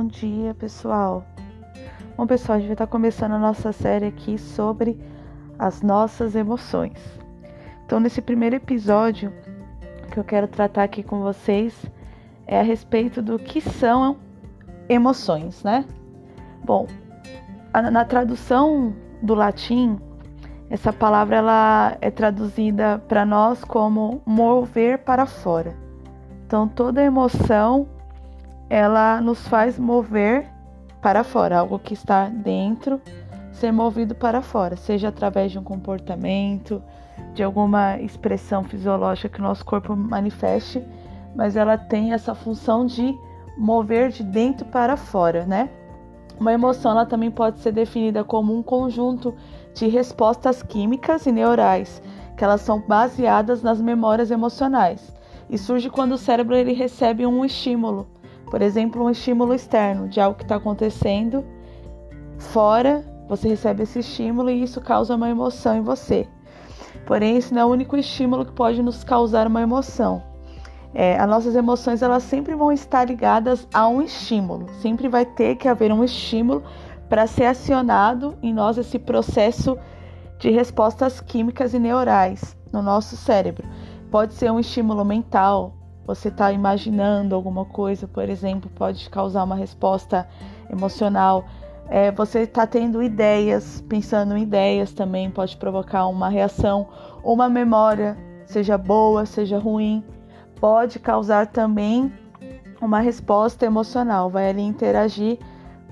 bom dia pessoal. Bom pessoal, a gente vai estar começando a nossa série aqui sobre as nossas emoções. Então, nesse primeiro episódio que eu quero tratar aqui com vocês é a respeito do que são emoções, né? Bom, na tradução do latim, essa palavra ela é traduzida para nós como mover para fora. Então, toda emoção ela nos faz mover para fora, algo que está dentro ser movido para fora, seja através de um comportamento, de alguma expressão fisiológica que o nosso corpo manifeste, mas ela tem essa função de mover de dentro para fora, né? Uma emoção ela também pode ser definida como um conjunto de respostas químicas e neurais, que elas são baseadas nas memórias emocionais. E surge quando o cérebro ele recebe um estímulo, por exemplo, um estímulo externo de algo que está acontecendo fora, você recebe esse estímulo e isso causa uma emoção em você. Porém, esse não é o único estímulo que pode nos causar uma emoção. É, as nossas emoções elas sempre vão estar ligadas a um estímulo. Sempre vai ter que haver um estímulo para ser acionado em nós esse processo de respostas químicas e neurais no nosso cérebro. Pode ser um estímulo mental, você está imaginando alguma coisa, por exemplo, pode causar uma resposta emocional. É, você está tendo ideias, pensando em ideias também pode provocar uma reação, uma memória, seja boa, seja ruim, pode causar também uma resposta emocional, vai ali interagir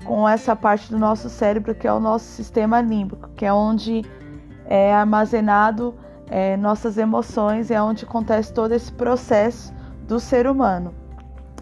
com essa parte do nosso cérebro que é o nosso sistema límbico, que é onde é armazenado é, nossas emoções, é onde acontece todo esse processo do ser humano.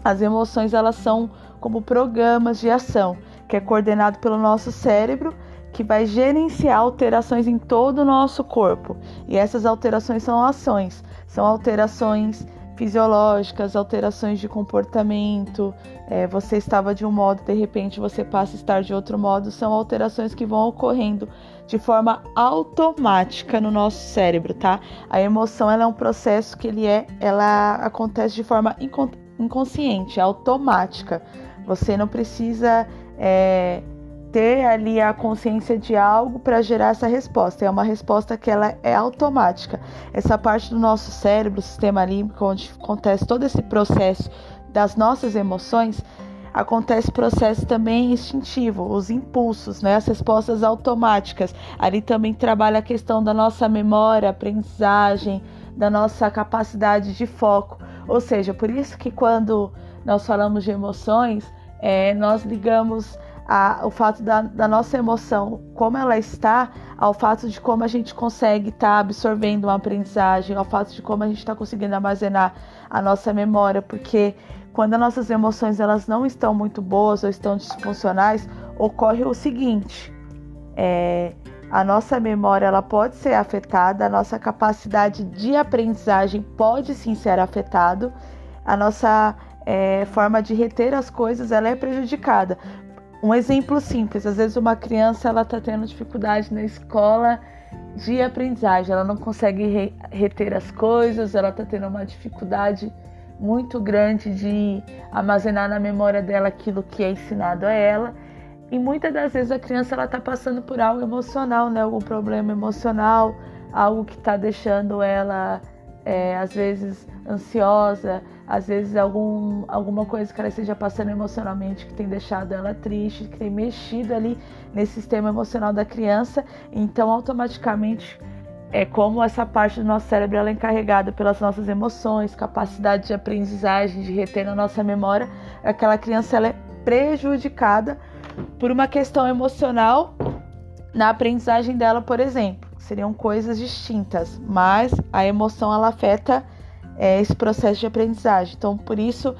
As emoções elas são como programas de ação, que é coordenado pelo nosso cérebro, que vai gerenciar alterações em todo o nosso corpo. E essas alterações são ações, são alterações fisiológicas, alterações de comportamento. É, você estava de um modo, de repente você passa a estar de outro modo. São alterações que vão ocorrendo de forma automática no nosso cérebro, tá? A emoção ela é um processo que ele é, ela acontece de forma inconsciente, automática. Você não precisa é, ter ali a consciência de algo para gerar essa resposta. É uma resposta que ela é automática. Essa parte do nosso cérebro, sistema límbico, onde acontece todo esse processo das nossas emoções, acontece processo também instintivo, os impulsos, né, as respostas automáticas. Ali também trabalha a questão da nossa memória, aprendizagem, da nossa capacidade de foco. Ou seja, por isso que quando nós falamos de emoções, é, nós ligamos a, o fato da, da, nossa emoção, como ela está, ao fato de como a gente consegue estar tá absorvendo uma aprendizagem, ao fato de como a gente está conseguindo armazenar a nossa memória, porque quando as nossas emoções elas não estão muito boas ou estão disfuncionais, ocorre o seguinte: é, a nossa memória ela pode ser afetada, a nossa capacidade de aprendizagem pode sim ser afetado, a nossa é, forma de reter as coisas ela é prejudicada, um exemplo simples, às vezes uma criança ela está tendo dificuldade na escola de aprendizagem, ela não consegue re reter as coisas, ela está tendo uma dificuldade muito grande de armazenar na memória dela aquilo que é ensinado a ela. E muitas das vezes a criança ela está passando por algo emocional, né? algum problema emocional, algo que está deixando ela é, às vezes ansiosa, às vezes algum, alguma coisa que ela esteja passando emocionalmente que tem deixado ela triste, que tem mexido ali nesse sistema emocional da criança, então automaticamente é como essa parte do nosso cérebro ela é encarregada pelas nossas emoções, capacidade de aprendizagem, de reter na nossa memória, aquela criança ela é prejudicada por uma questão emocional na aprendizagem dela, por exemplo. Seriam coisas distintas, mas a emoção ela afeta é, esse processo de aprendizagem. Então, por isso,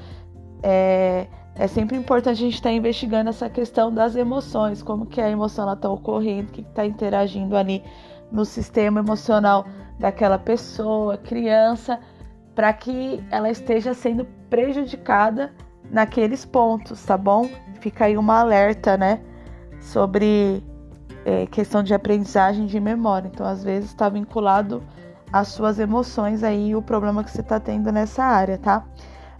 é, é sempre importante a gente estar tá investigando essa questão das emoções, como que a emoção está ocorrendo, o que está interagindo ali no sistema emocional daquela pessoa, criança, para que ela esteja sendo prejudicada naqueles pontos, tá bom? Fica aí uma alerta, né, sobre é, questão de aprendizagem de memória. Então, às vezes está vinculado as suas emoções aí, o problema que você está tendo nessa área, tá?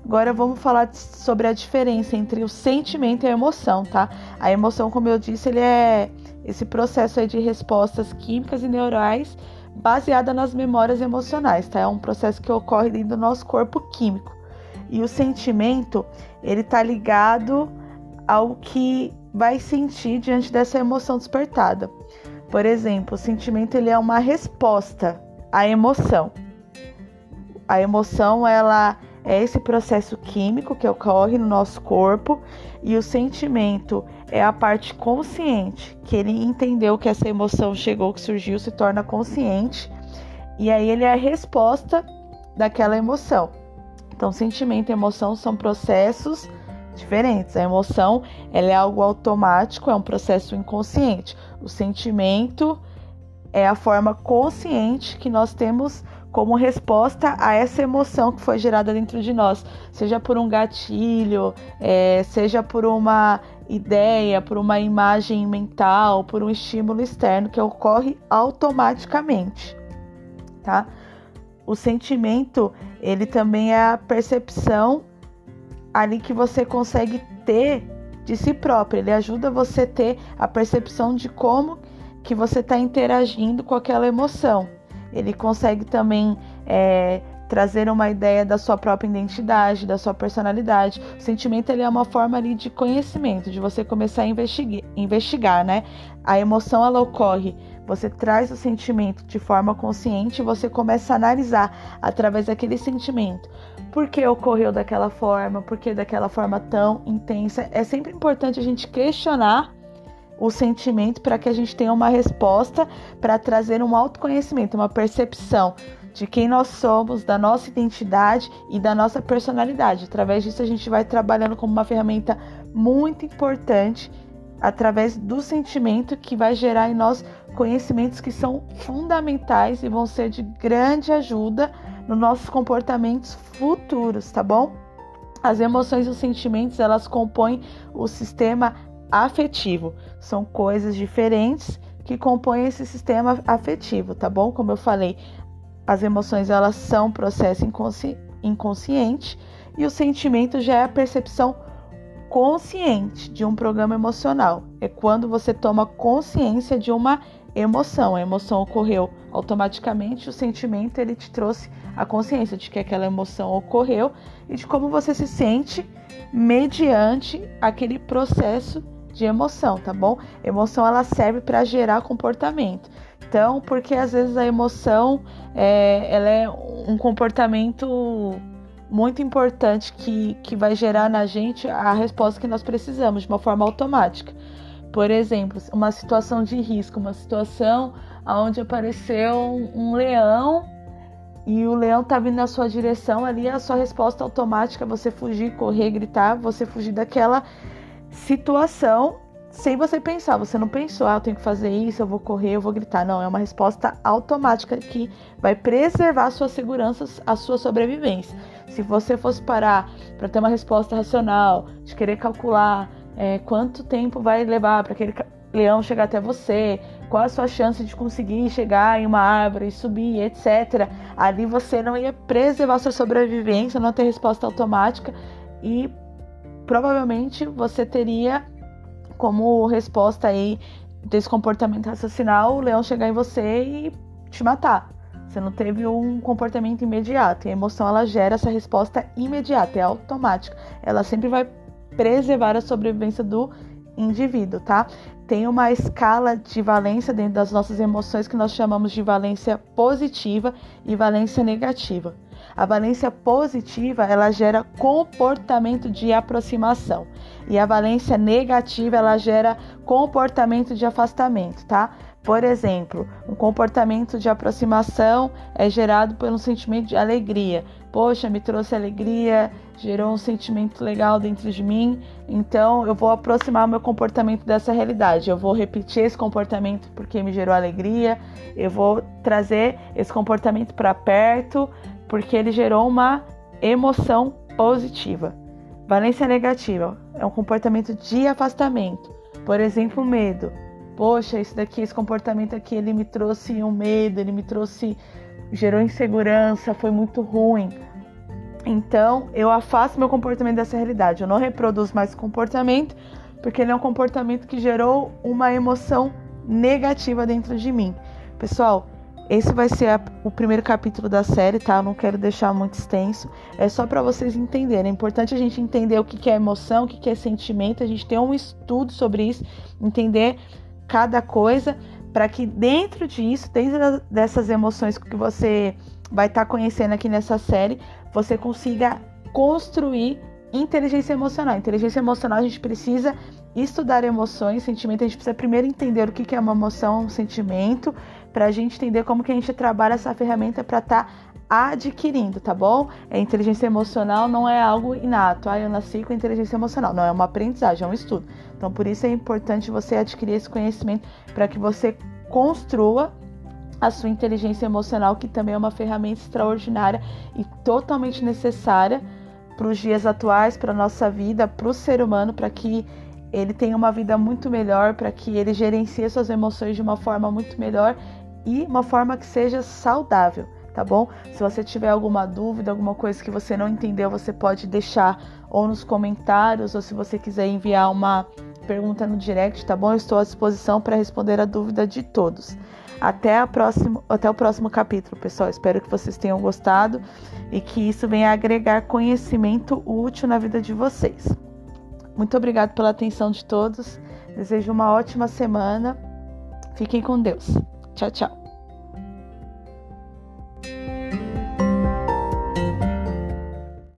Agora vamos falar sobre a diferença entre o sentimento e a emoção, tá? A emoção, como eu disse, ele é esse processo de respostas químicas e neurais baseada nas memórias emocionais, tá? É um processo que ocorre dentro do nosso corpo químico. E o sentimento, ele tá ligado ao que vai sentir diante dessa emoção despertada. Por exemplo, o sentimento ele é uma resposta à emoção. A emoção ela é esse processo químico que ocorre no nosso corpo e o sentimento é a parte consciente, que ele entendeu que essa emoção chegou, que surgiu, se torna consciente e aí ele é a resposta daquela emoção. Então, sentimento e emoção são processos diferentes. A emoção ela é algo automático, é um processo inconsciente. O sentimento é a forma consciente que nós temos como resposta a essa emoção que foi gerada dentro de nós, seja por um gatilho, é, seja por uma ideia, por uma imagem mental, por um estímulo externo que ocorre automaticamente, tá? O sentimento, ele também é a percepção ali que você consegue ter de si próprio. Ele ajuda você a ter a percepção de como que você está interagindo com aquela emoção. Ele consegue também é, trazer uma ideia da sua própria identidade, da sua personalidade. O sentimento ele é uma forma ali de conhecimento, de você começar a investigar, investigar, né? A emoção ela ocorre, você traz o sentimento de forma consciente, você começa a analisar através daquele sentimento. Por que ocorreu daquela forma? Por que daquela forma tão intensa? É sempre importante a gente questionar o sentimento para que a gente tenha uma resposta para trazer um autoconhecimento, uma percepção de quem nós somos, da nossa identidade e da nossa personalidade. Através disso, a gente vai trabalhando como uma ferramenta muito importante através do sentimento que vai gerar em nós conhecimentos que são fundamentais e vão ser de grande ajuda nos nossos comportamentos futuros, tá bom? As emoções e os sentimentos, elas compõem o sistema afetivo. São coisas diferentes que compõem esse sistema afetivo, tá bom? Como eu falei, as emoções elas são processo inconsci inconsciente e o sentimento já é a percepção consciente de um programa emocional. É quando você toma consciência de uma emoção. A emoção ocorreu automaticamente, o sentimento ele te trouxe a consciência de que aquela emoção ocorreu e de como você se sente mediante aquele processo de emoção, tá bom? Emoção ela serve para gerar comportamento. Então, porque às vezes a emoção é, ela é um comportamento muito importante que, que vai gerar na gente a resposta que nós precisamos de uma forma automática. Por exemplo, uma situação de risco, uma situação onde apareceu um leão e o leão tá vindo na sua direção, ali a sua resposta automática é você fugir, correr, gritar, você fugir daquela situação sem você pensar. Você não pensou, ah, eu tenho que fazer isso, eu vou correr, eu vou gritar. Não, é uma resposta automática que vai preservar a sua segurança, a sua sobrevivência. Se você fosse parar para ter uma resposta racional, de querer calcular é, quanto tempo vai levar para aquele leão chegar até você, qual a sua chance de conseguir chegar em uma árvore, subir, etc. Ali você não ia preservar sua sobrevivência, não ter resposta automática e provavelmente você teria como resposta aí desse comportamento raciocinal o leão chegar em você e te matar. Você não teve um comportamento imediato. E a emoção ela gera essa resposta imediata, é automática. Ela sempre vai preservar a sobrevivência do indivíduo, tá? Tem uma escala de valência dentro das nossas emoções que nós chamamos de valência positiva e valência negativa. A valência positiva, ela gera comportamento de aproximação e a valência negativa, ela gera comportamento de afastamento, tá? Por exemplo, um comportamento de aproximação é gerado por um sentimento de alegria. Poxa, me trouxe alegria, gerou um sentimento legal dentro de mim, então eu vou aproximar meu comportamento dessa realidade. Eu vou repetir esse comportamento porque me gerou alegria, eu vou trazer esse comportamento para perto porque ele gerou uma emoção positiva. Valência negativa é um comportamento de afastamento. Por exemplo, medo. Poxa, esse daqui, esse comportamento aqui, ele me trouxe um medo, ele me trouxe, gerou insegurança, foi muito ruim. Então, eu afasto meu comportamento dessa realidade. Eu não reproduzo mais o comportamento, porque ele é um comportamento que gerou uma emoção negativa dentro de mim. Pessoal, esse vai ser a, o primeiro capítulo da série, tá? Eu não quero deixar muito extenso. É só para vocês entenderem. É importante a gente entender o que, que é emoção, o que, que é sentimento. A gente ter um estudo sobre isso, entender cada coisa, para que dentro disso, dentro dessas emoções que você vai estar tá conhecendo aqui nessa série, você consiga construir inteligência emocional. Inteligência emocional a gente precisa estudar emoções, sentimento. A gente precisa primeiro entender o que é uma emoção, um sentimento para a gente entender como que a gente trabalha essa ferramenta para estar tá adquirindo, tá bom? A inteligência emocional não é algo inato. Ah, eu nasci com inteligência emocional. Não, é uma aprendizagem, é um estudo. Então, por isso é importante você adquirir esse conhecimento para que você construa a sua inteligência emocional, que também é uma ferramenta extraordinária e totalmente necessária para os dias atuais, para a nossa vida, para o ser humano, para que ele tenha uma vida muito melhor, para que ele gerencie suas emoções de uma forma muito melhor e uma forma que seja saudável, tá bom? Se você tiver alguma dúvida, alguma coisa que você não entendeu, você pode deixar ou nos comentários, ou se você quiser enviar uma pergunta no direct, tá bom? Eu estou à disposição para responder a dúvida de todos. Até, a próximo, até o próximo capítulo, pessoal. Espero que vocês tenham gostado e que isso venha agregar conhecimento útil na vida de vocês. Muito obrigado pela atenção de todos. Desejo uma ótima semana. Fiquem com Deus. Tchau, tchau.